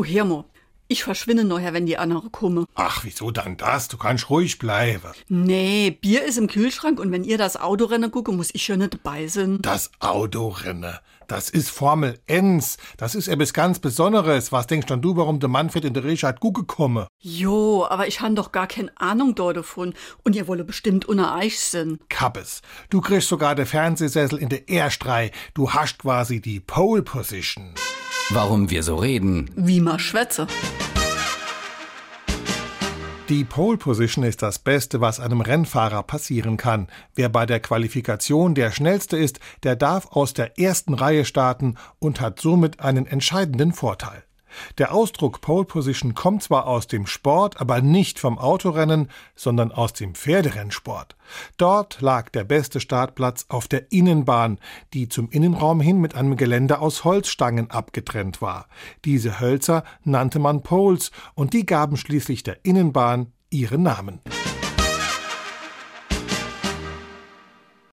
Du, Hirmo, ich verschwinde nachher, wenn die anderen kommen. Ach, wieso dann das? Du kannst ruhig bleiben. Nee, Bier ist im Kühlschrank und wenn ihr das Autorennen gucke, muss ich schon nicht dabei sein. Das Autorennen. Das ist Formel 1. Das ist etwas ganz Besonderes. Was denkst dann du, warum der Manfred und der Richard Gucke komme? Jo, aber ich han doch gar keine Ahnung dort davon. Und ihr wolle bestimmt unter Eich sind. Kappes. Du kriegst sogar den Fernsehsessel in der Erstrei. Du hast quasi die Pole Position. Warum wir so reden. Wie ma schwätze. Die Pole Position ist das Beste, was einem Rennfahrer passieren kann. Wer bei der Qualifikation der schnellste ist, der darf aus der ersten Reihe starten und hat somit einen entscheidenden Vorteil. Der Ausdruck Pole Position kommt zwar aus dem Sport, aber nicht vom Autorennen, sondern aus dem Pferderennsport. Dort lag der beste Startplatz auf der Innenbahn, die zum Innenraum hin mit einem Geländer aus Holzstangen abgetrennt war. Diese Hölzer nannte man Poles und die gaben schließlich der Innenbahn ihren Namen.